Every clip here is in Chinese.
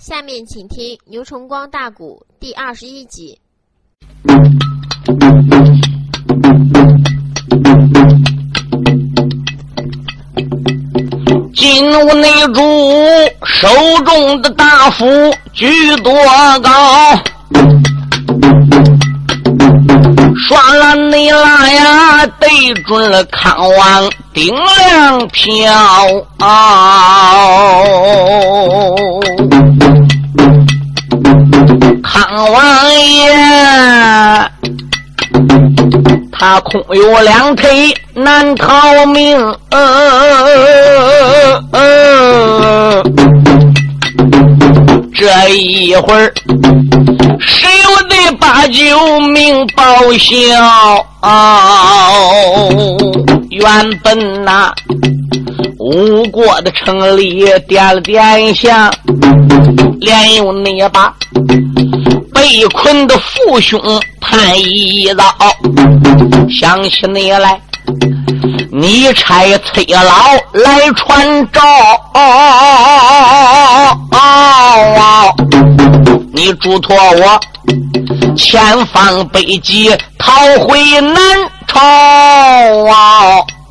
下面请听牛崇光大鼓第二十一集。金屋内主手中的大斧举多高，刷了你拉呀，对准了康王顶梁飘。康王爷。他空有两腿难逃命，这一会儿谁又得把救命报效？原本呐，吴国的城里点了点香，连用那把。被困的父兄盼一遭，想起你来，你差崔老来传召，你嘱托我前方北极逃回南朝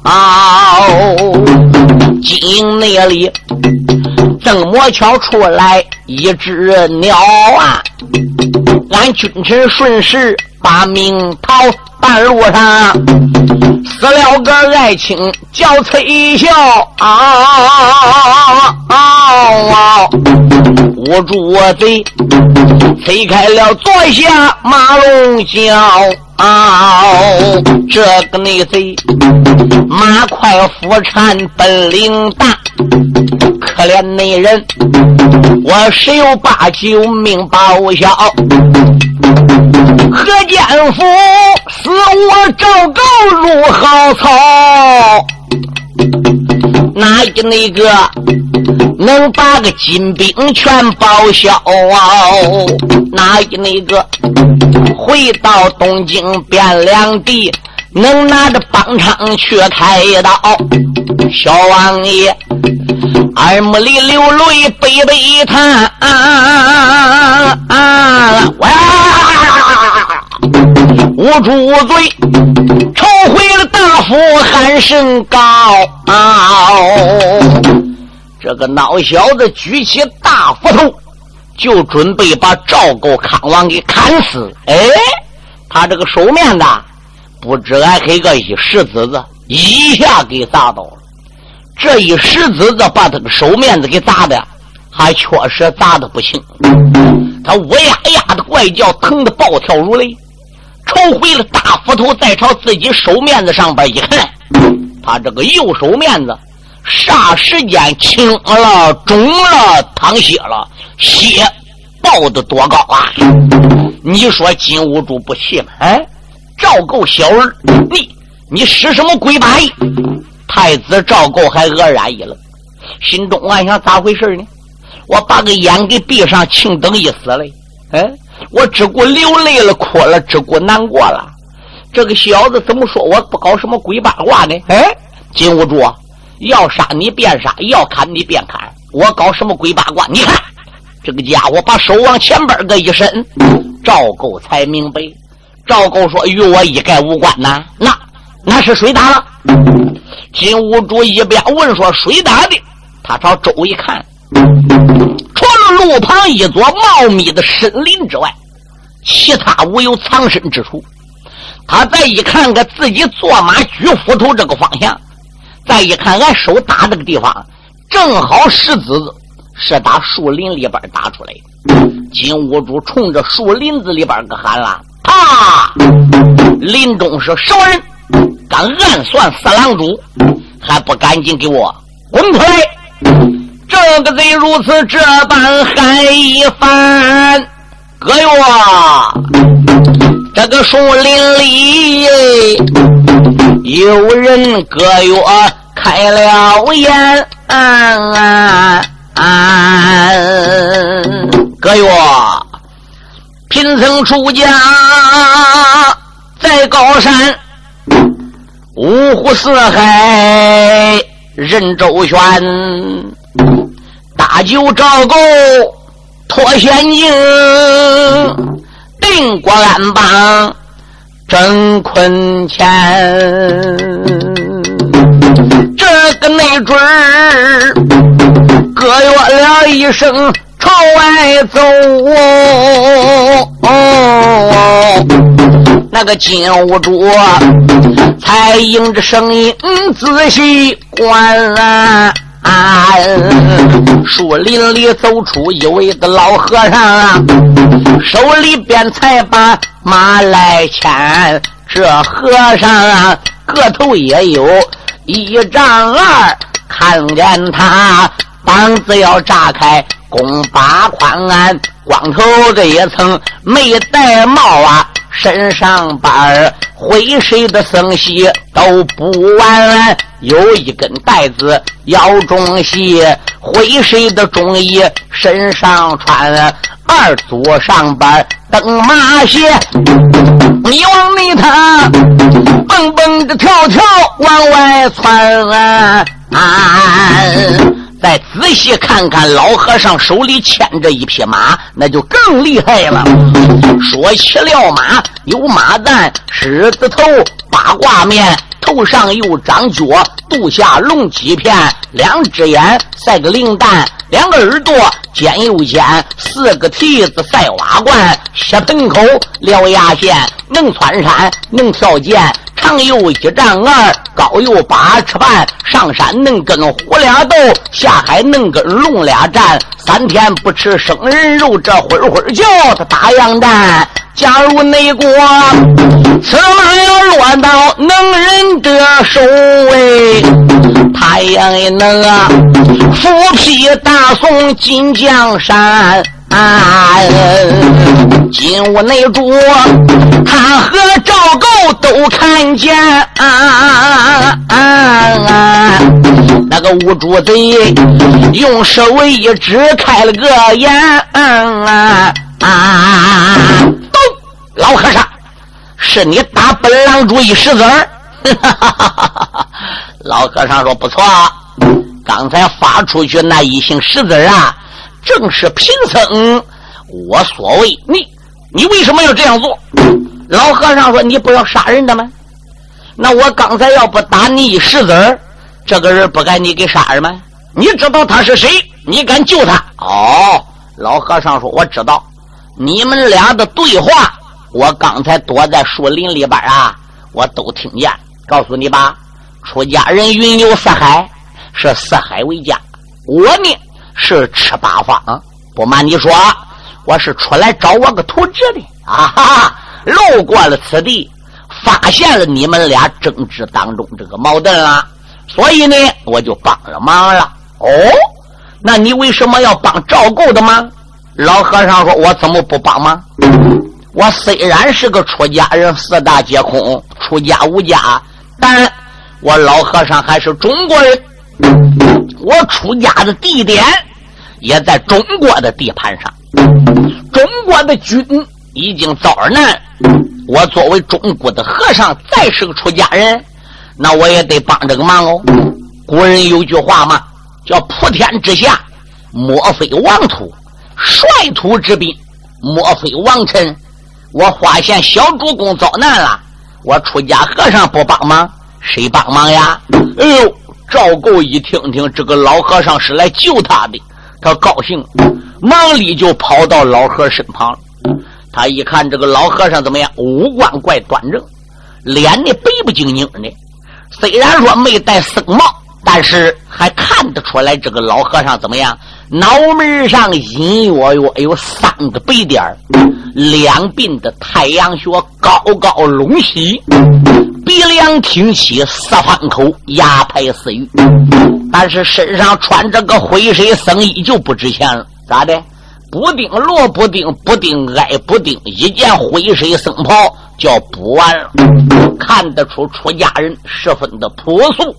啊！金营那里。郑魔桥出来一只鸟啊！俺君臣顺势把命逃，半路上死了个爱卿叫崔孝啊！捂住我嘴，推开了坐下马龙桥。这个内贼马快夫缠本领大，可怜那人，我十有把救命报效？何建福死我赵高入好草。哪一那个能把个金兵全报销啊？哪一那个回到东京汴梁地，能拿着帮昌去开刀？小王爷耳目里流泪，悲悲叹。捂住嘴，抽回了大斧，喊声高。这个孬小子举起大斧头，就准备把赵构康王给砍死。哎，他这个手面子，不知挨黑个一石子子，一下给砸到了。这一石子子把他个手面子给砸的，还确实砸的不轻。他乌呀呀的怪叫，疼得暴跳如雷。抽回了大斧头，再朝自己手面子上边一看，他这个右手面子霎时间青了、肿了、淌血了，血爆的多高啊！你说金兀术不气吗？哎，赵构小儿，你你使什么鬼把戏？太子赵构还愕然一愣，心中暗想：咋回事呢？我把个眼给闭上，庆等一死嘞！哎。我只顾流泪了，哭了，只顾难过了。这个小子怎么说我不搞什么鬼八卦呢？哎，金兀术，要杀你便杀，要砍你便砍，我搞什么鬼八卦？你看，这个家伙把手往前边个一伸，赵构才明白。赵构说：“与我一概无关呐。”那那是谁打了？金兀术一边问说：“谁打的？”他朝周一看。除了路旁一座茂密的森林之外，其他无有藏身之处。他再一看，看自己坐马举斧头这个方向，再一看，俺手打这个地方，正好石子是打树林里边打出来的。金兀术冲着树林子里边个喊了：“啊！林中是什么人？敢暗算四郎主，还不赶紧给我滚出来！”这个贼如此这般喊一番，哥哟，这个树林里有人哥哟开了眼，哥哟，贫僧出家在高山，五湖四海任周旋。大舅赵构脱险境，定国安邦郑坤前。这个没准儿，哥约了一声朝外走。那个金兀术才应着声音仔细观。树林里走出一位的老和尚，手里边才把马来牵。这和尚啊个头也有一丈二，看见他膀子要炸开，弓八宽，光头这一层没戴帽啊。身上板儿会谁的僧系都不完，有一根带子腰中系，灰谁的中衣身上穿，二左上板蹬马鞋，你往里他蹦蹦的跳跳往外窜啊。再仔细看看，老和尚手里牵着一匹马，那就更厉害了。说起了马，有马蛋、狮子头、八卦面，头上有长角，肚下龙脊片，两只眼赛个灵蛋，两个耳朵尖又尖，四个蹄子赛瓦罐，血盆口獠牙线，能窜山，能跳涧。长有一丈二，高有八尺半，上山能跟虎俩斗，下海能跟龙俩战。三天不吃生人肉，这会会叫他打洋战。假如内国此马要落到能人的手，哎，他也能啊，斧劈大宋金江山。啊！金屋内主，他和赵构都看见。啊啊！那个五主贼用手一指，开了个眼。啊啊！老和尚，是你打本郎主一石子儿。老和尚说：“不错，刚才发出去那一行石子啊。”正是贫僧我所为，你你为什么要这样做？老和尚说：“你不要杀人的吗？那我刚才要不打你一石子儿，这个人不该你给杀人吗？你知道他是谁？你敢救他？”哦，老和尚说：“我知道，你们俩的对话，我刚才躲在树林里边啊，我都听见。告诉你吧，出家人云游四海，是四海为家。我呢？”是吃八方，不瞒你说，我是出来找我个图纸的啊！哈哈，路过了此地，发现了你们俩争执当中这个矛盾了，所以呢，我就帮了忙了。哦，那你为什么要帮赵构的忙？老和尚说：“我怎么不帮忙？我虽然是个出家人，四大皆空，出家无家，但我老和尚还是中国人。我出家的地点。”也在中国的地盘上，中国的军已经遭难。我作为中国的和尚，再是个出家人，那我也得帮这个忙哦。古人有句话嘛，叫“普天之下，莫非王土；率土之滨，莫非王臣”。我发现小主公遭难了，我出家和尚不帮忙，谁帮忙呀？哎呦，赵构一听听，这个老和尚是来救他的。他高兴，忙里就跑到老和尚身旁。他一看这个老和尚怎么样？五官怪端正，脸呢白不晶晶的。虽然说没戴僧帽，但是还看得出来这个老和尚怎么样？脑门上隐隐约约有三个白点两鬓的太阳穴高高隆起，鼻梁挺起，四方口，牙排似玉。但是身上穿着个灰色僧衣就不值钱了，咋的？补丁罗补丁补丁挨补丁，一件灰色僧袍叫补完了，看得出出家人十分的朴素。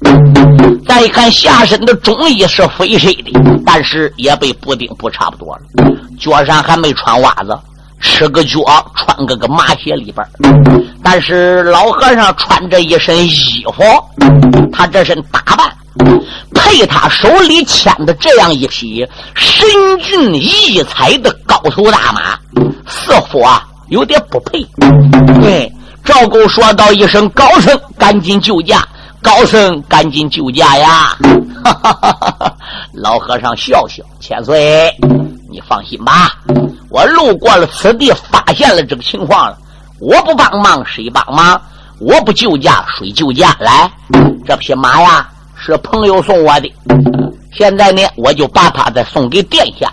再看下身的中衣是灰色的，但是也被补丁补差不多了。脚上还没穿袜子，吃个脚穿个个麻鞋里边。但是老和尚穿着一身衣服，他这身打扮配他手里牵的这样一匹神俊异彩的高头大马，似乎啊有点不配。对，赵构说道一声：“高僧，赶紧救驾！高僧，赶紧救驾呀！”哈哈哈哈哈！老和尚笑笑：“千岁，你放心吧，我路过了此地，发现了这个情况了。我不帮忙，谁帮忙？我不救驾，谁救驾？来，这匹马呀。”是朋友送我的，现在呢，我就把它再送给殿下。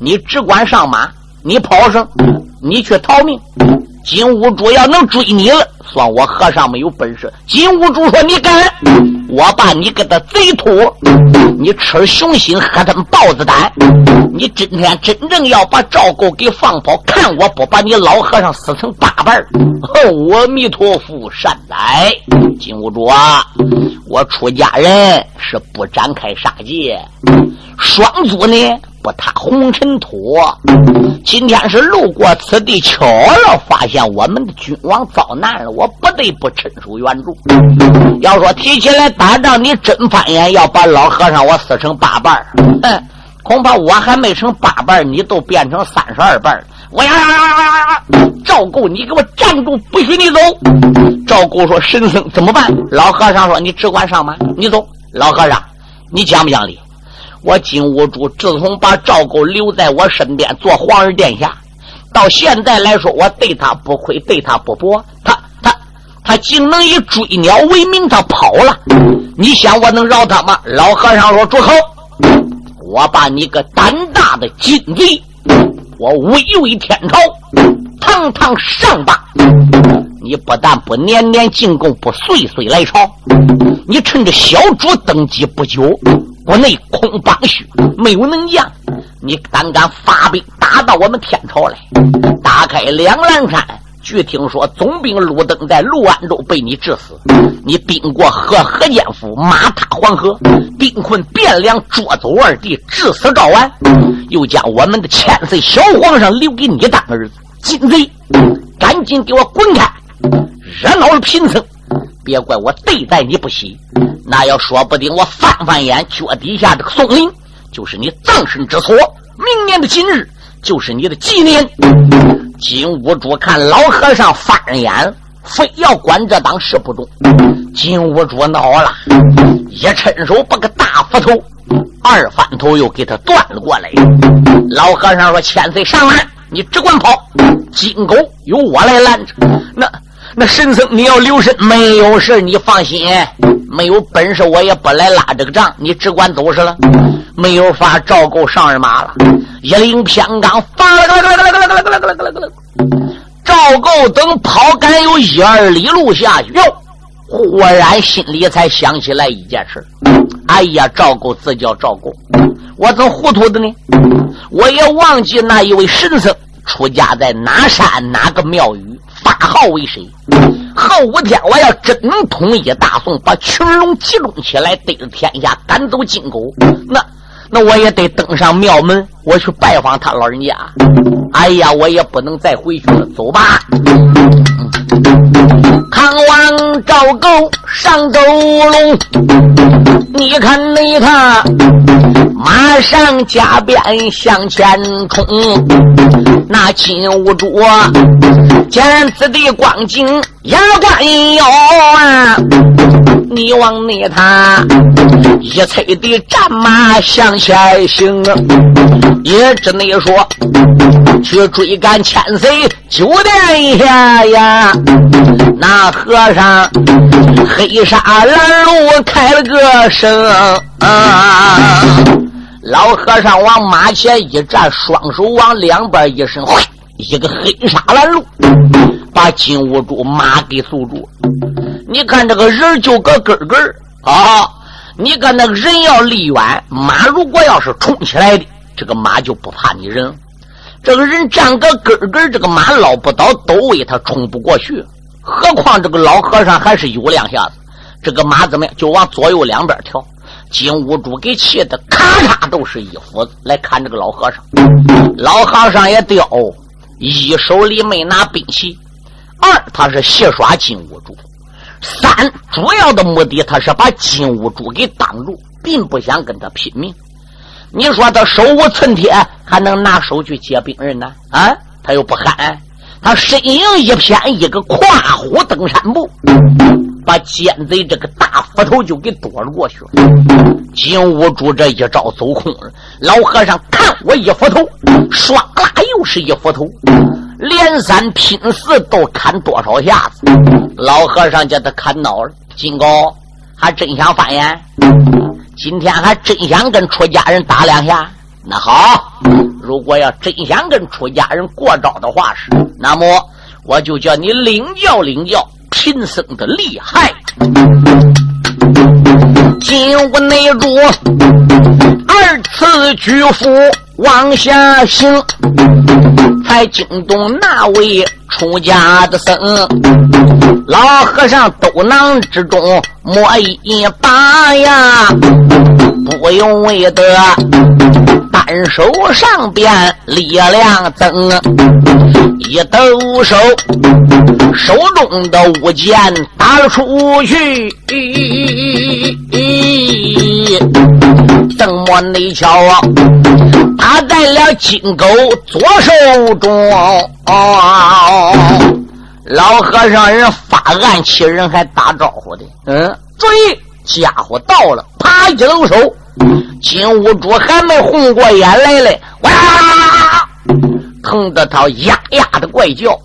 你只管上马，你跑上，你去逃命。金兀术要能追你了，算我和尚没有本事。金兀术说：“你敢，我把你给他贼秃，你吃熊心，喝他们豹子胆。你今天真正要把赵构给放跑，看我不把你老和尚撕成八瓣阿弥陀佛，善哉！金兀术啊，我出家人是不展开杀戒，双足呢？”不踏红尘土，今天是路过此地，巧了发现我们的君王遭难了，我不得不伸手援助。要说提起来打仗，你真翻眼要把老和尚我撕成八瓣哼，恐怕我还没成八瓣你都变成三十二瓣我呀呀呀呀呀呀！赵构，你给我站住，不许你走！赵构说：“神僧怎么办？”老和尚说：“你只管上马，你走。”老和尚，你讲不讲理？我金兀术自从把赵构留在我身边做皇儿殿下，到现在来说，我对他不亏，对他不薄。他他他竟能以追鸟为名，他跑了。你想我能饶他吗？老和尚说：“住口！我把你个胆大的金贼，我威威天朝，堂堂上霸，你不但不年年进贡，不岁岁来朝，你趁着小主登基不久。”国内空帮虚，没有能将，你胆敢发兵打到我们天朝来？打开两兰山，据听说总兵陆登在陆安州被你致死。你兵过河河间府，马踏黄河，兵困汴梁，捉走二弟，致死赵完，又将我们的千岁小皇上留给你当儿子，金贼！赶紧给我滚开！惹恼了贫僧。别怪我对待你不喜，那要说不定我翻翻眼，脚底下这个松林就是你葬身之所。明年的今日就是你的纪念。金兀术看老和尚翻眼，非要管这当事不中。金兀术恼了，一伸手把个大斧头二翻头又给他断了过来。老和尚说：“千岁上来，你只管跑，金狗由我来拦着。”那。那神僧，你要留神，没有事，你放心。没有本事，我也不来拉这个仗，你只管走是了。没有法，赵构上人马了，一领偏刚，发了个了个了个了个了个了个了个了。赵构等跑赶有一二里路下去，哟，忽然心里才想起来一件事。哎呀，赵构自叫赵构，我怎糊涂的呢？我也忘记那一位神僧出家在哪山哪个庙宇。法号为谁？后五天，我要真能统一大宋，把群龙集中起来，对着天下赶走金狗，那那我也得登上庙门，我去拜访他老人家。哎呀，我也不能再回去了，走吧。康王赵构上斗龙，你看那他马上加鞭向前冲，那金兀术见此地光景牙关咬啊，你往那他一催的战马向前行，也只能说去追赶千岁九殿下呀。那和尚黑纱拦路开了个声，老和尚往马前一站，双手往两边一伸，一个黑纱拦路，把金兀术马给阻住。你看这个人就个根根啊！你看那个人要离远，马如果要是冲起来的，这个马就不怕你人。这个人站个根根，这个马捞不倒兜位，他冲不过去。何况这个老和尚还是有两下子，这个马怎么样？就往左右两边跳。金兀术给气的咔嚓都是一斧子来砍这个老和尚。老和尚也掉，一手里没拿兵器，二他是戏耍金兀术。三主要的目的，他是把金兀术给挡住，并不想跟他拼命。你说他手无寸铁，还能拿手去接兵人呢？啊，他又不喊，他身影一偏，一个跨虎登山步，把奸贼这个大斧头就给躲了过去了。金兀术这一招走空了，老和尚看我一斧头，唰啦又是一斧头，连三拼四都砍多少下子？老和尚叫他砍恼了。金高还真想翻眼。今天还真想跟出家人打两下，那好，如果要真想跟出家人过招的话是，那么我就叫你领教领教贫僧的厉害。金屋内主二次举斧往下行，才惊动那位出家的僧。老和尚斗囊之中摸一把呀，不用为得单手上边力量增，一抖手，手中的物剑打了出去。怎么内瞧啊？打在了金钩左手中。老和尚人发暗器，人还打招呼的。嗯，注意，家伙到了，啪一抖手，金兀术还没红过眼来嘞，哇！疼得他呀呀的怪叫。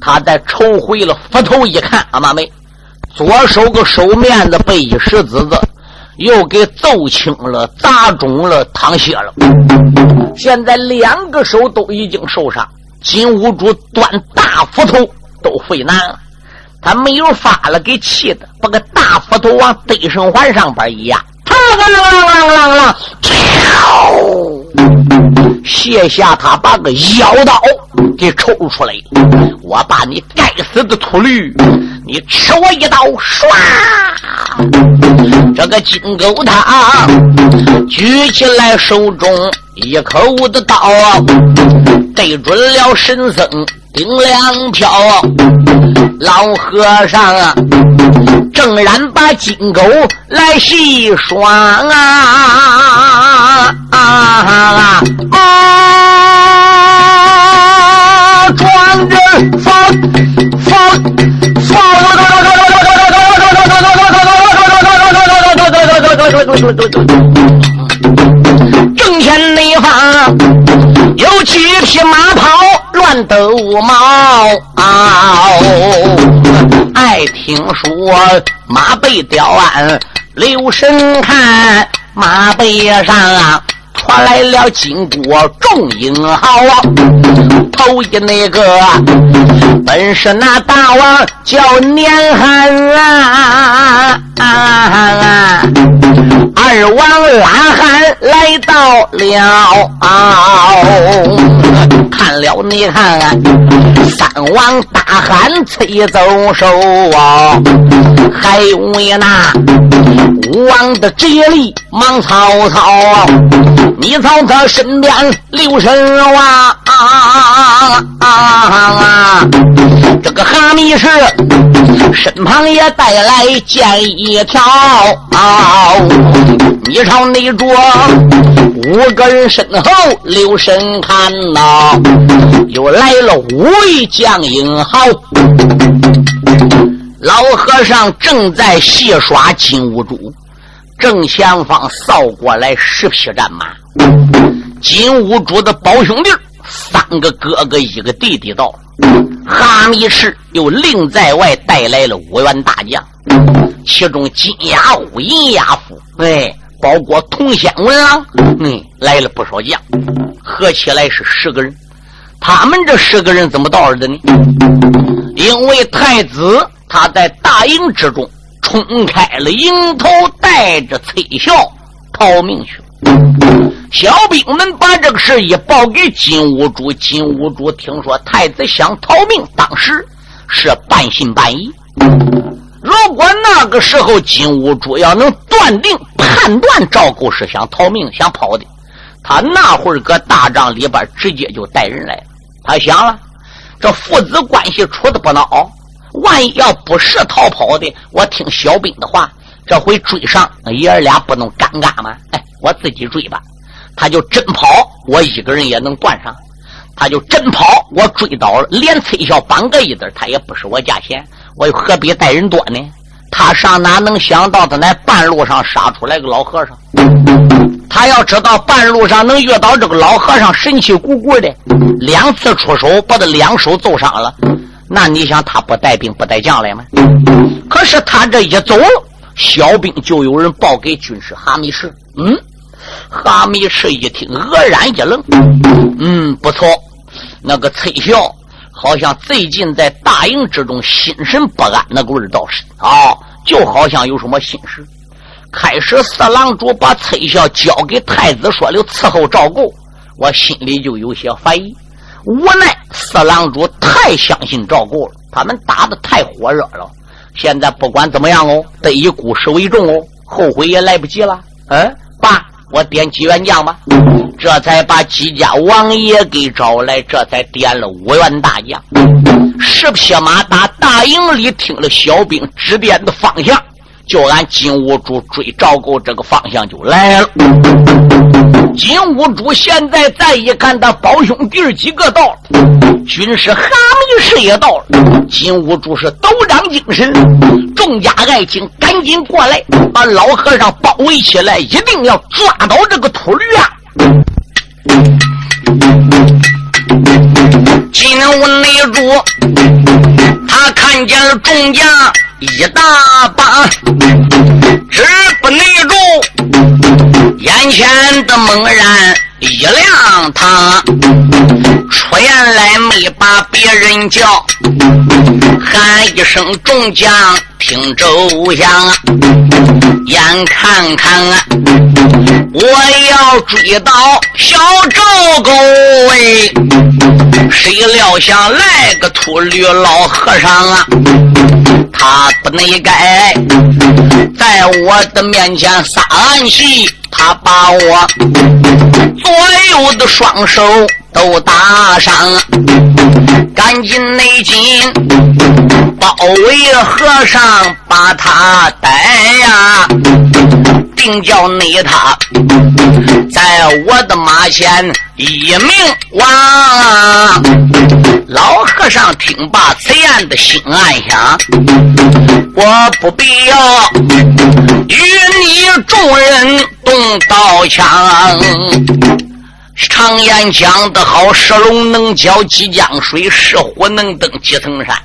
他在抽回了斧头，一看，阿妈妹，左手个手面子被一石子子又给揍青了，砸肿了，淌血了。现在两个手都已经受伤，金兀术端大斧头。都费难了，他没有法了，给气的，把个大斧头往对生环上边一压，卸下他把个腰刀给抽出来，我把你该死的秃驴，你吃我一刀，唰！这个金钩他举起来手中一口的刀，对准了神僧。顶两飘，老和尚啊，正然把金钩来细耍啊啊啊！壮着放放放！正前内方有几匹马跑。乱斗毛，爱听说马背吊鞍，留神看马背上。传来了金国众英豪啊，头一那个本是那大王叫年寒啊，啊二王拉汉来到了啊，看了你看，三王大汉催走手啊，还为那吴王的接力忙曹操。你从他身边留神啊啊！这个哈密士身旁也带来剑一条，你朝内桌五个人身后留神看呐，又来了五位将英豪。老和尚正在戏耍金兀术。正前方扫过来十匹战马，金兀术的胞兄弟三个哥哥一个弟弟到了。哈密士又另在外带来了五员大将，其中金牙虎、银牙虎，哎，包括铜仙文郎，嗯，来了不少将，合起来是十个人。他们这十个人怎么到的呢？因为太子他在大营之中。冲开了营头，带着崔孝逃命去了。小兵们把这个事一报给金兀术，金兀术听说太子想逃命，当时是半信半疑。如果那个时候金兀术要能断定、判断赵构是想逃命、想跑的，他那会儿搁大帐里边直接就带人来了。他想了，这父子关系处的不孬。万一要不是逃跑的，我听小兵的话，这回追上爷儿俩不能尴尬吗？哎，我自己追吧。他就真跑，我一个人也能断上。他就真跑，我追到了，连崔笑绑个一子，他也不是我价钱，我又何必带人多呢？他上哪能想到他那半路上杀出来个老和尚？他要知道半路上能遇到这个老和尚神气鼓鼓的，两次出手把他两手揍伤了，那你想他不带兵不带将来吗？可是他这一走，小兵就有人报给军师哈密士。嗯，哈密士一听，愕然一愣。嗯，不错。那个崔孝好像最近在大营之中心神不安，那个味道是啊，就好像有什么心事。开始四郎主把崔孝交给太子说了伺候照顾，我心里就有些怀疑。无奈四郎主太相信赵构了，他们打的太火热了。现在不管怎么样哦，得以故事为重哦，后悔也来不及了。嗯，爸，我点几员将吧。这才把姬家王爷给找来，这才点了五员大将。十匹马打大营里，听了小兵指点的方向，就按金兀术追赵构这个方向就来了。金兀术现在再一看，他胞兄弟几个到了，军师哈密士也到了。金兀术是抖长精神，众家爱卿赶紧过来，把老和尚包围起来，一定要抓到这个秃驴啊！金兀内主，他看见了众将一大把，直不内住，眼前的猛然一亮堂，出言来没把别人叫，喊一声众将听周详，眼看看啊。我要追到小赵沟哎，谁料想来个秃驴老和尚啊！他不内该在我的面前撒暗器，他把我左右的双手都打伤，赶紧内紧包围和尚，把他逮呀！定叫你他在我的马前一命亡。老和尚听罢此言的心暗想：我不必要与你众人动刀枪。常言讲得好，石龙能搅几江水，石虎能登几层山。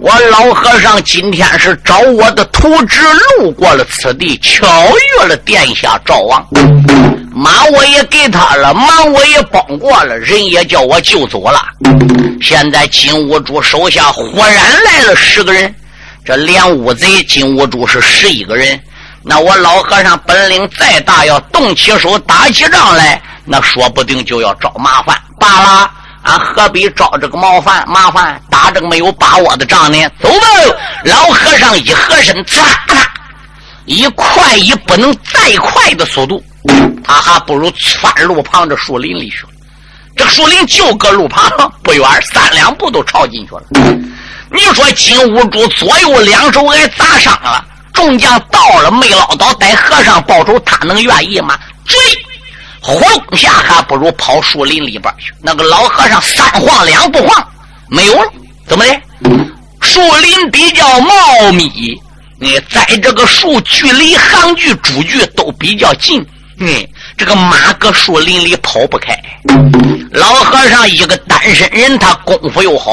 我老和尚今天是找我的徒侄路过了此地，巧遇了殿下赵王，马我也给他了，忙我也帮过了，人也叫我救走了。现在金兀术手下忽然来了十个人，这连乌贼金兀术是十一个人，那我老和尚本领再大，要动起手打起仗来，那说不定就要找麻烦罢了。俺何必招这个麻烦？麻烦打这个没有把握的仗呢？走吧！老和尚一合身，呲啦，以快以不能再快的速度，他还不如窜路旁这树林里去了。这树林就搁路旁不远，三两步都朝进去了。你说金兀术左右两手挨砸伤了，众将到了没捞到，带和尚报仇，他能愿意吗？追！轰下还不如跑树林里边去。那个老和尚三晃两不晃，没有了。怎么的？树林比较茂密，你在这个树距离行距、主距都比较近。嗯，这个马搁树林里跑不开。老和尚一个单身人，他功夫又好，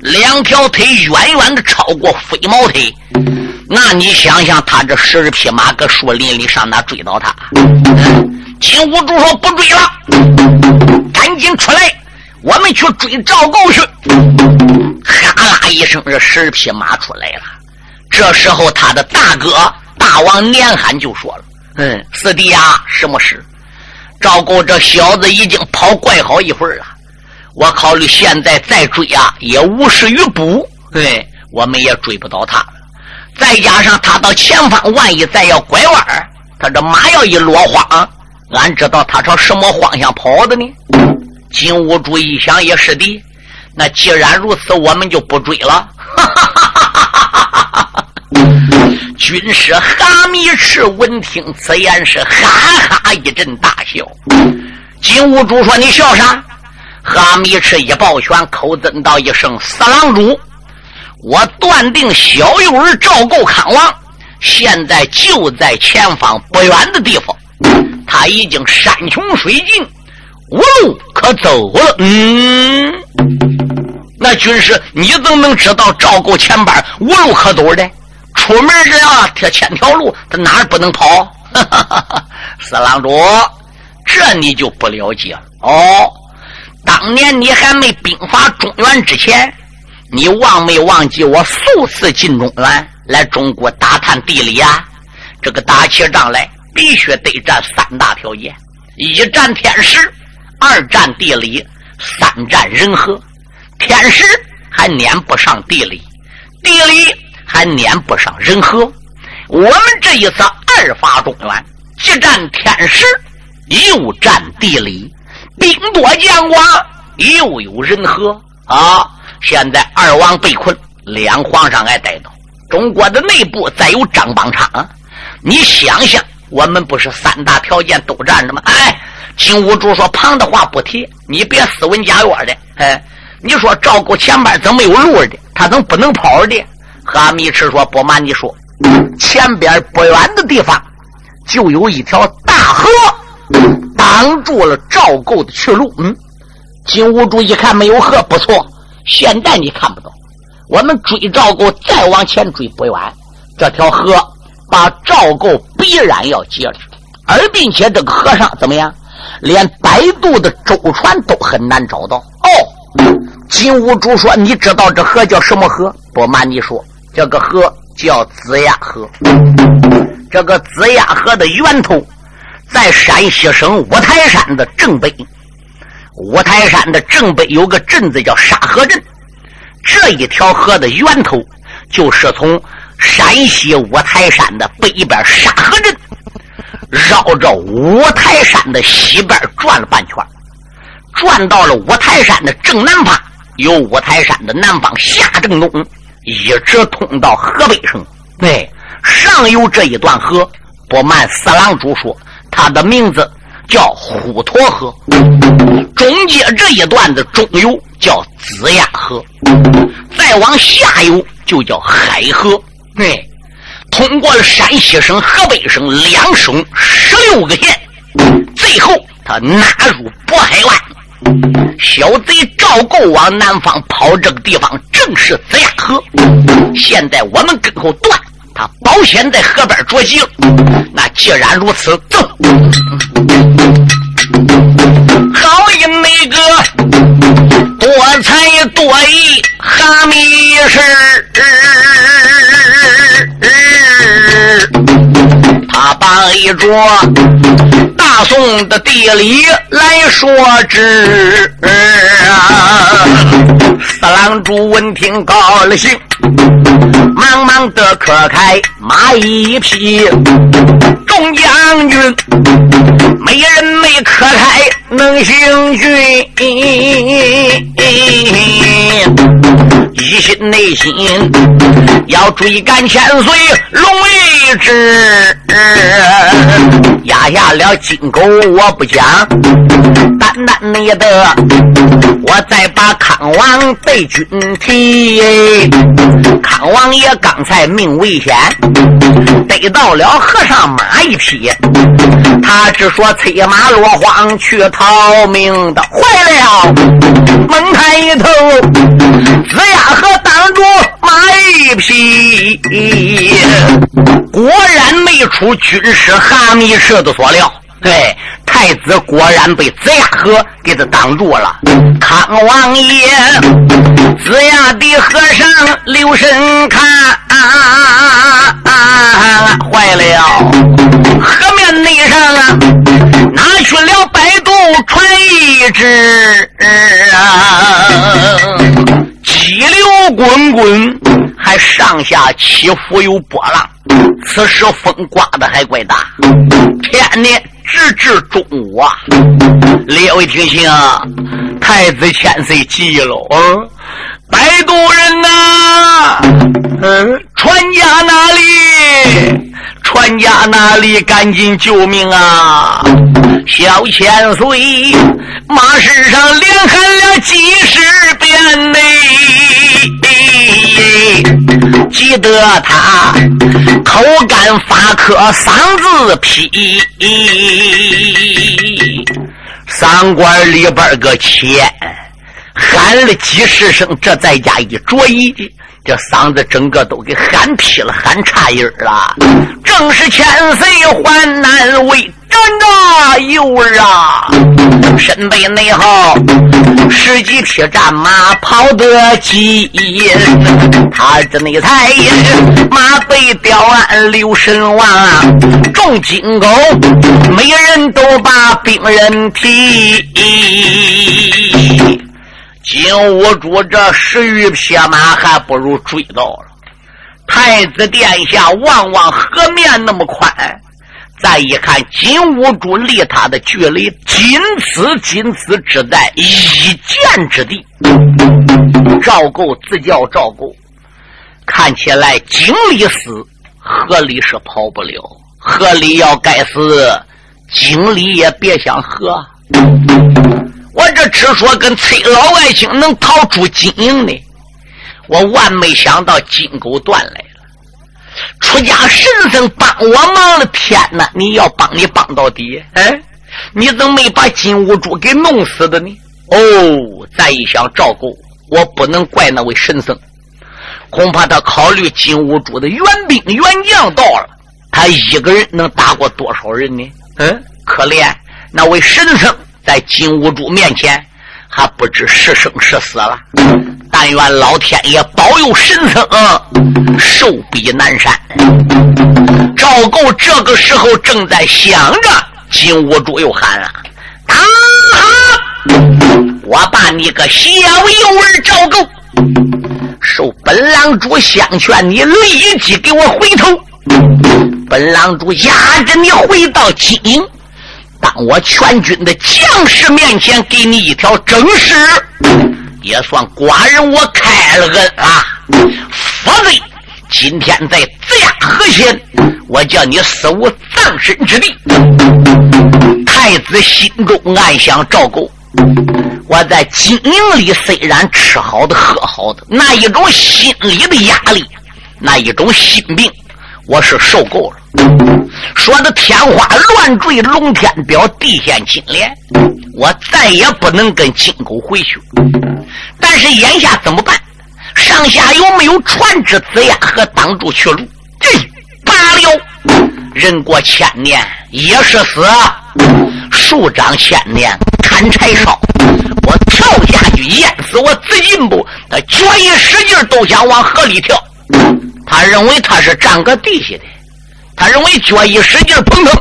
两条腿远远的超过飞毛腿。那你想想，他这十二匹马搁树林里上哪追到他？金兀术说：“不追了，赶紧出来，我们去追赵构去。”哈啦一声，这十匹马出来了。这时候，他的大哥大王年罕就说了：“嗯，四弟呀，什么事？赵构这小子已经跑怪好一会儿了，我考虑现在再追啊，也无事于补。对，我们也追不到他了。再加上他到前方，万一再要拐弯他这马要一落荒。”俺知道他朝什么方向跑的呢？金兀术一想也是的，那既然如此，我们就不追了。哈哈哈哈哈哈军师哈密赤闻听此言，是哈哈一阵大笑。金兀术说：“你笑啥？”哈密赤一抱拳，口尊道一声：“四郎主，我断定小幼儿赵构康王现在就在前方不远的地方，他已经山穷水尽，无路可走了。”嗯，那军师，你怎么能知道赵构前边无路可走的？出门这样贴千条路，他哪儿不能跑？四郎主，这你就不了解哦。当年你还没兵发中原之前，你忘没忘记我数次进中原来中国打探地理啊？这个打起仗来必须得占三大条件：一占天时，二占地理，三占人和。天时还撵不上地理，地理。还撵不上人和，我们这一次二发中原，既占天时，又占地理，兵多将广，又有人和啊！现在二王被困，两皇上挨逮到，中国的内部再有张邦昌，你想想，我们不是三大条件都占着吗？哎，金兀术说旁的话不提，你别斯文假约的。哎，你说赵构前边怎么有路的？他怎么不能跑的？哈密赤说：“不瞒你说，前边不远的地方就有一条大河，挡住了赵构的去路。”嗯，金兀术一看没有河，不错，现在你看不到。我们追赵构，再往前追不远，这条河把赵构必然要截了，而并且这个河上怎么样？连摆渡的舟船都很难找到。哦，金兀术说：“你知道这河叫什么河？不瞒你说。”这个河叫子牙河，这个子牙河的源头在山西省五台山的正北。五台山的正北有个镇子叫沙河镇，这一条河的源头就是从山西五台山的北边沙河镇，绕着五台山的西边转了半圈，转到了五台山的正南方，由五台山的南方下正东。一直通到河北省，对，上游这一段河，不瞒四郎主说，它的名字叫虎沱河；中间这一段的中游叫子牙河，再往下游就叫海河。对，通过了山西省、河北省两省十六个县，最后它纳入渤海湾。小贼赵构往南方跑，这个地方正是子牙河。现在我们跟后断，他保险在河边捉急了。那既然如此，走。好一那个多才多艺哈密士，他把一桌。大宋的地理来说之，四郎主闻听高了兴，忙忙的磕开马一匹，众将军没人没磕开能行军，一心内心要追赶千岁龙一只，压下了金。狗我不讲，单单你的，我再把康王对君提。康王爷刚才命危险，逮到了和尚马一匹，他只说策马落荒去逃命的，坏了！猛抬一头，子牙河挡住马一匹，果然没出军师哈密社的所料。对，太子果然被子牙河给他挡住了。康王爷，子牙的和尚留神看，坏了，河面内上啊，拿去了百度船一只滚滚，还上下起伏有波浪。此时风刮的还怪大，天呢！直至中午啊！列位听清，太子千岁急了，嗯，摆渡人呐，嗯，船家哪里？船家哪里？赶紧救命啊！小千岁马身上连喊了几十遍呢，急得他口干发渴，嗓子劈。嗓管里边个钱喊了几十声，这在家一着衣，这嗓子整个都给喊劈了，喊岔音了。正是千岁患难为真啊，幼儿啊，身背内号十几匹战马跑得急，他这内才马背吊鞍留神望，众金钩每人都把兵人提。金兀术这十余匹马还不如追到了。太子殿下望望河面那么宽，再一看金兀术离他的距离仅此仅此只在一箭之地。赵构自叫赵构，看起来井里死，河里是跑不了。河里要该死，井里也别想喝。我这只说跟崔老外星能逃出金营呢。我万没想到金钩断来了，出家神僧帮我忙了天哪！你要帮你帮到底，哎，你怎么没把金兀术给弄死的呢？哦，再一想赵构，我不能怪那位神僧，恐怕他考虑金兀术的援兵援将到了，他一个人能打过多少人呢？嗯，可怜那位神僧在金兀术面前。还不知是生是死了，但愿老天爷保佑神僧寿比南山。赵构这个时候正在想着，金兀术又喊了：“啊！我把你个小幼儿赵构，受本郎主相劝，你立即给我回头。本郎主押着你回到金营。”当我全军的将士面前给你一条正事，也算寡人我开了恩啊！否则今天在子牙河县，我叫你死无葬身之地。太子心中暗想：赵构，我在金营里虽然吃好的喝好的，那一种心理的压力，那一种心病。我是受够了，说的天花乱坠，龙天表，地陷金莲，我再也不能跟金狗回去。但是眼下怎么办？上下有没有船只子呀？和挡住去路？罢了，人过千年也是死，树长千年砍柴烧。我跳下去淹死我紫金不？他脚一使劲都想往河里跳。他认为他是站个地下的，他认为脚一使劲砰砰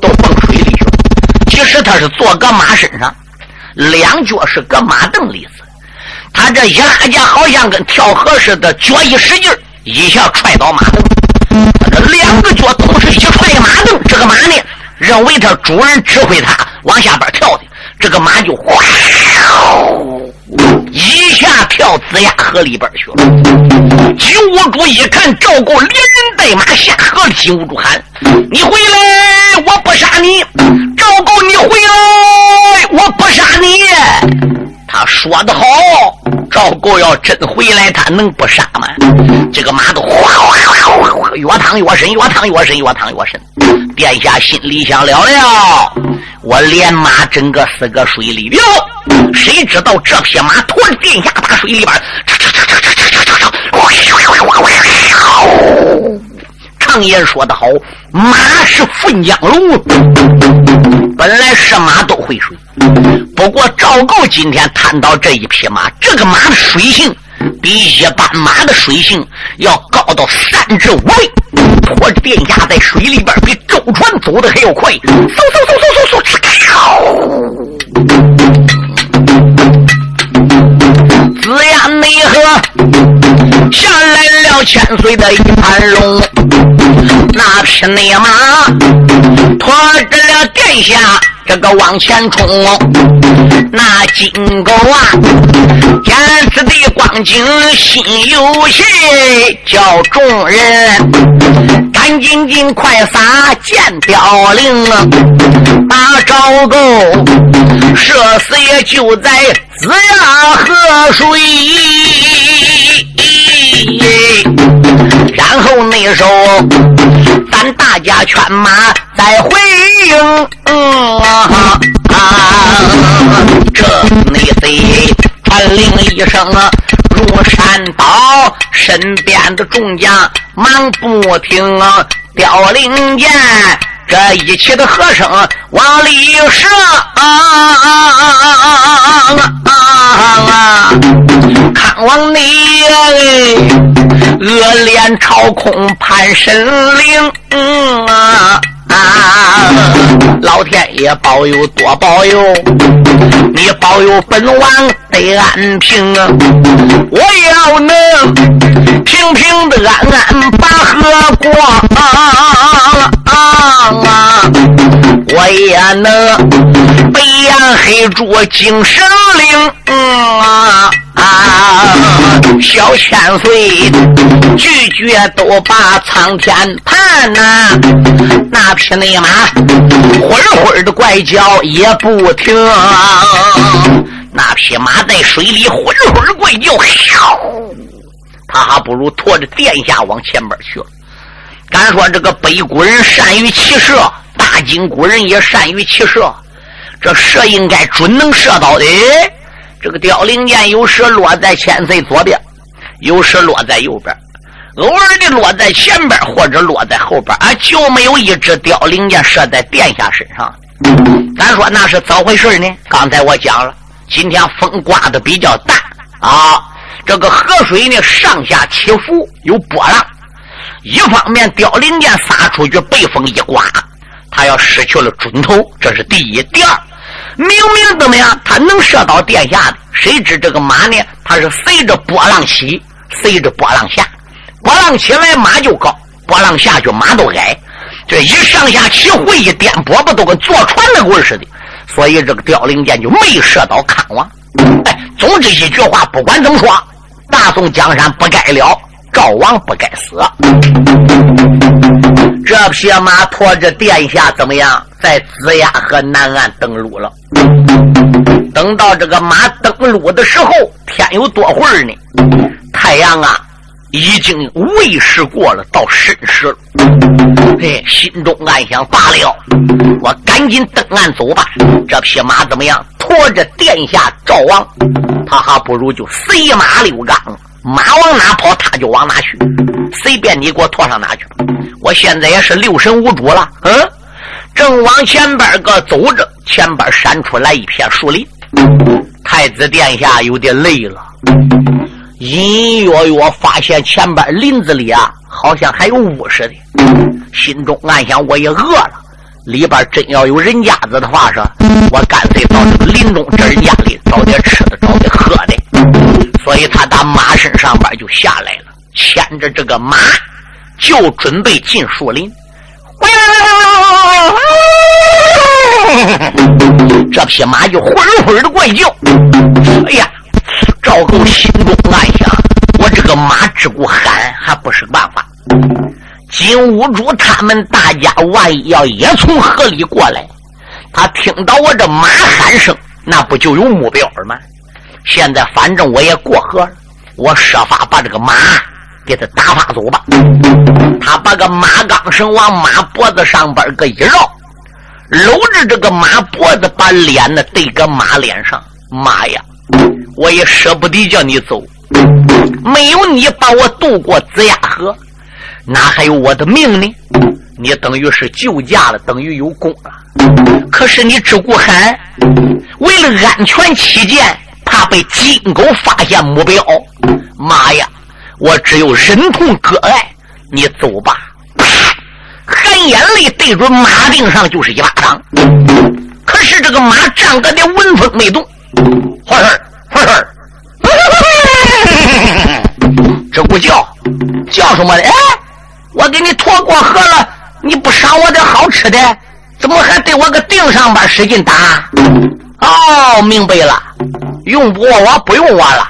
都蹦水里去了。其实他是坐个马身上，两脚是搁马凳里子。他这一拉架好像跟跳河似的，脚一使劲一下踹倒马凳。他这两个脚同时一踹马凳，这个马呢，认为他主人指挥他往下边跳的，这个马就哗。一下跳子牙河里边去了。金兀术一看赵构连人带马下河了，金兀术喊：“你回来，我不杀你！赵构，你回来，我不杀你！”他说的好，赵构要真回来，他能不杀吗？这个马都哗哗哗哗，越趟越深，越趟越深，越趟越深。殿下心里想了了，我连马整个四个水里边，谁知道这匹马驮着殿下打水里边，常言说得好，马是粪江龙，本来是马都会水。不过赵构今天谈到这一匹马，这个马的水性比一般马的水性要高到三至五倍，驮着殿下在水里边比舟船走的还要快，嗖嗖嗖嗖嗖嗖，子牙内河下来了千岁的一盘龙，那匹内马驮着了殿下。这个往前冲。那金狗啊，见此的光景心有气，叫众人赶紧尽快撒箭凋零啊！把赵构射死也就在子牙河水。然后那时候，咱大家劝马再回应。啊啊！这那谁传令一声，入山倒，身边的众将忙不停啊，凋零剑。这一起的和声往里射，看往你恶脸朝空盼神灵，啊！啊老天爷保佑多保佑，你保佑本王得安平啊！我要能平平的安安把河过啊。啊！我也能北洋黑猪精神灵嗯啊啊！小千岁拒绝都把苍天盼呐，那匹内马混混的怪叫也不停，那匹马在水里混混怪叫，他还不如驮着殿下往前边去了。敢说这个北古人善于骑射，大金国人也善于骑射。这射应该准能射到的。这个凋零箭有时落在千岁左边，有时落在右边，偶尔的落在前边或者落在后边，啊，就没有一支凋零箭射在殿下身上。咱说那是咋回事呢？刚才我讲了，今天风刮的比较大啊，这个河水呢上下起伏有波浪。一方面，凋零箭撒出去，被风一刮，他要失去了准头，这是第一。第二，明明怎么样，他能射到殿下的，谁知这个马呢？他是随着波浪起，随着波浪下，波浪起来马就高，波浪下去马都矮。这一上下起伏，一颠簸，不都跟坐船那味似的？所以这个凋零箭就没射到康王。哎，总之一句话，不管怎么说，大宋江山不该了。赵王不该死，这匹马驮着殿下怎么样，在子牙河南岸登陆了。等到这个马登陆的时候，天有多会儿呢？太阳啊，已经未时过了，到申时了。嘿，心中暗想：罢了，我赶紧登岸走吧。这匹马怎么样？驮着殿下赵王，他还不如就随马溜岗。马往哪跑，他就往哪去，随便你给我拖上哪去。我现在也是六神无主了，嗯，正往前边个走着，前边闪出来一片树林。太子殿下有点累了，隐隐约约发现前边林子里啊，好像还有雾似的，心中暗想：我也饿了，里边真要有人家子的话，说，我干脆到这个林中这人家里找点吃的，找点喝的。所以他打马身上边就下来了，牵着这个马就准备进树林。这匹马就混混的怪叫。哎呀，赵构心中暗想：我这个马只顾喊还不是办法。金兀术他们大家万一要也从河里过来，他听到我这马喊声，那不就有目标了吗？现在反正我也过河了，我设法把这个马给他打发走吧。他把个马钢绳往马脖子上边个一绕，搂着这个马脖子，把脸呢对个马脸上。妈呀，我也舍不得叫你走，没有你把我渡过子牙河，哪还有我的命呢？你等于是救驾了，等于有功了。可是你只顾喊，为了安全起见。怕被金狗发现目标，妈呀！我只有忍痛割爱，你走吧。含眼泪对准马腚上就是一巴掌。可是这个马站个的纹风没动，坏事坏事这不叫叫什么的？哎，我给你驮过河了，你不赏我点好吃的？怎么还对我个腚上边使劲打？哦，明白了，用不过我，不用我了。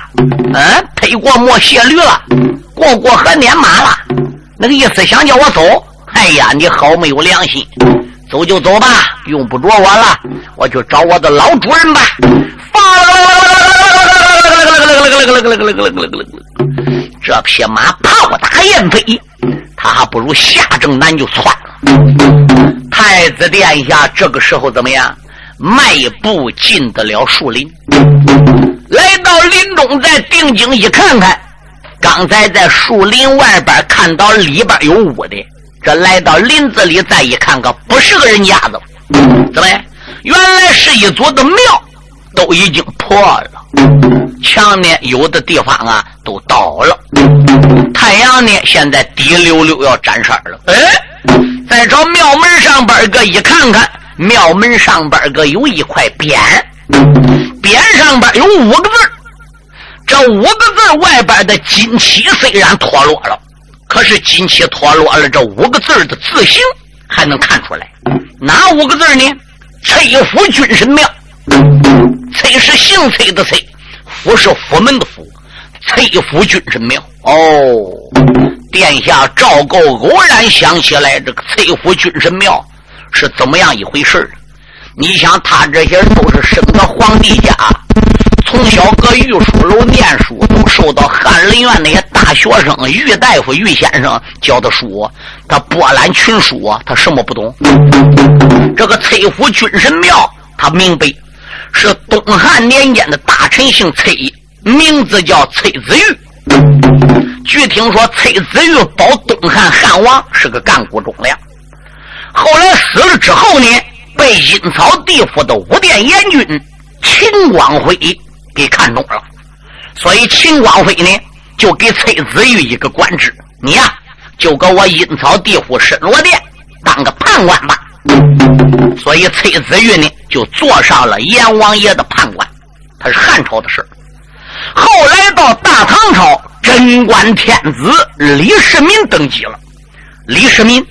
嗯，推过莫卸驴了，过过河撵马了。那个意思想叫我走？哎呀，你好没有良心！走就走吧，用不着我了，我去找我的老主人吧。这匹马炮打燕飞，他还不如下正南就窜了。太子殿下这个时候怎么样？迈步进得了树林，来到林中，再定睛一看看，刚才在树林外边看到里边有屋的，这来到林子里再一看，可不是个人家子，怎么？原来是一座的庙，都已经破了，墙呢有的地方啊都倒了，太阳呢现在滴溜溜要沾色了。哎，再朝庙门上边个一看看。庙门上边个有一块匾，匾上边有五个字这五个字外边的金漆虽然脱落了，可是金漆脱落了，这五个字的字形还能看出来。哪五个字呢？崔府军神庙。崔是姓崔的崔，府是府门的府。崔府军神庙。哦，殿下赵构偶然想起来这个崔府军神庙。是怎么样一回事你想，他这些人都是生在皇帝家，从小搁御书楼念书，都受到翰林院那些大学生于大夫、于先生教的书，他博览群书，他什么不懂？这个崔府军神庙，他明白，是东汉年间的大臣姓崔，名字叫崔子玉。据听说，崔子玉保东汉汉王，是个干部忠良。后来死了之后呢，被阴曹地府的五殿阎君秦光辉给看中了，所以秦光辉呢就给崔子玉一个官职，你呀就搁我阴曹地府深罗殿当个判官吧。所以崔子玉呢就坐上了阎王爷的判官，他是汉朝的事后来到大唐朝，贞观天子李世民登基了，李世民。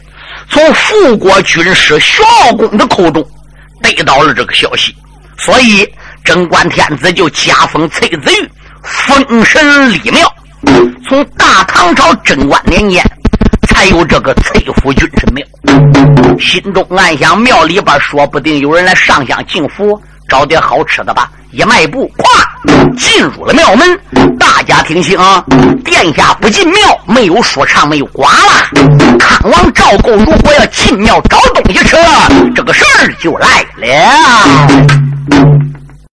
从富国军师徐茂公的口中得到了这个消息，所以贞观天子就加封崔子玉封神立庙。从大唐朝贞观年间才有这个崔府君神庙。心中暗想：庙里边说不定有人来上香敬福，找点好吃的吧。一迈步，咵，进入了庙门。大家听清啊，殿下不进庙，没有说唱，没有瓜啦。康王赵构如果要进庙找东西吃，这个事儿就来了。